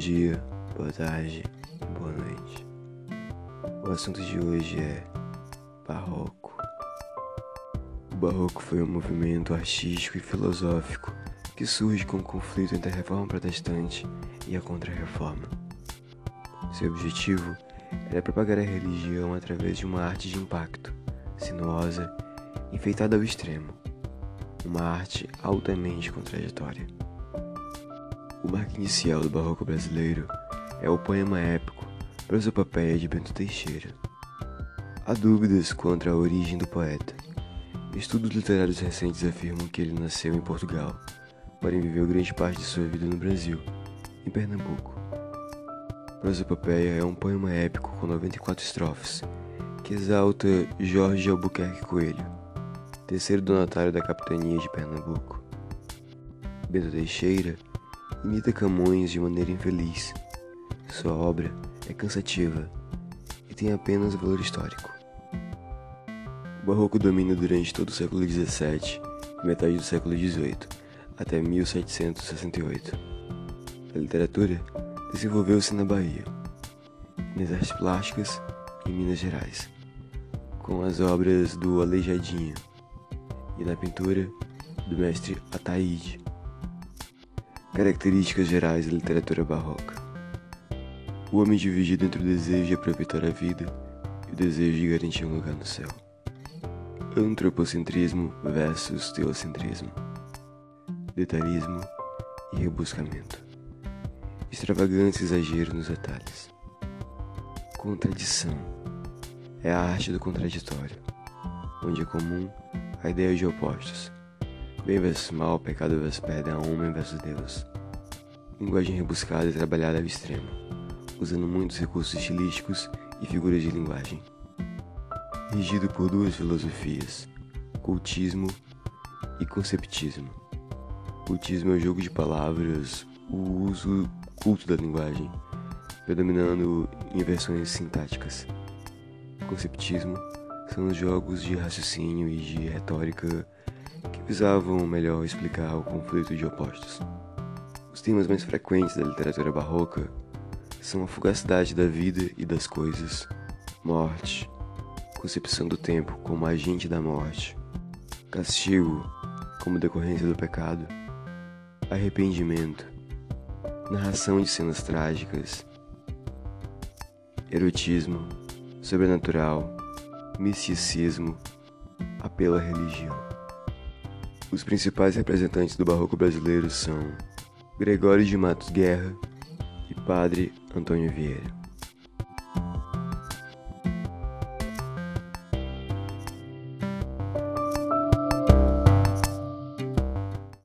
dia, boa tarde, boa noite. O assunto de hoje é Barroco. O Barroco foi um movimento artístico e filosófico que surge com o conflito entre a reforma protestante e a contra-reforma. Seu objetivo era propagar a religião através de uma arte de impacto, sinuosa, enfeitada ao extremo, uma arte altamente contraditória. O marco inicial do barroco brasileiro é o poema épico Prosopopeia de Bento Teixeira. Há dúvidas quanto à origem do poeta. Estudos literários recentes afirmam que ele nasceu em Portugal, porém viveu grande parte de sua vida no Brasil, em Pernambuco. Prosopopeia é um poema épico com 94 estrofes, que exalta Jorge Albuquerque Coelho, terceiro donatário da capitania de Pernambuco. Bento Teixeira imita Camões de maneira infeliz. Sua obra é cansativa e tem apenas valor histórico. O barroco domina durante todo o século XVII e metade do século XVIII, até 1768. A literatura desenvolveu-se na Bahia, nas artes plásticas em Minas Gerais, com as obras do Aleijadinho e na pintura do mestre Ataíde. Características gerais da literatura barroca. O homem dividido entre o desejo de aproveitar a vida e o desejo de garantir um lugar no céu. Antropocentrismo versus teocentrismo. Detalhismo e rebuscamento. Extravagância e exagero nos detalhes. Contradição. É a arte do contraditório, onde é comum a ideia de opostos Bem versus mal, pecado versus perdão, homem versus Deus. Linguagem rebuscada e trabalhada ao extremo, usando muitos recursos estilísticos e figuras de linguagem. Regido por duas filosofias, cultismo e conceptismo. Cultismo é o jogo de palavras, o uso culto da linguagem, predominando em versões sintáticas. Conceptismo são os jogos de raciocínio e de retórica que visavam melhor explicar o conflito de opostos. Os temas mais frequentes da literatura barroca são a fugacidade da vida e das coisas, morte, concepção do tempo como agente da morte, castigo como decorrência do pecado, arrependimento, narração de cenas trágicas, erotismo, sobrenatural, misticismo, apelo à religião. Os principais representantes do barroco brasileiro são Gregório de Matos Guerra e Padre Antônio Vieira.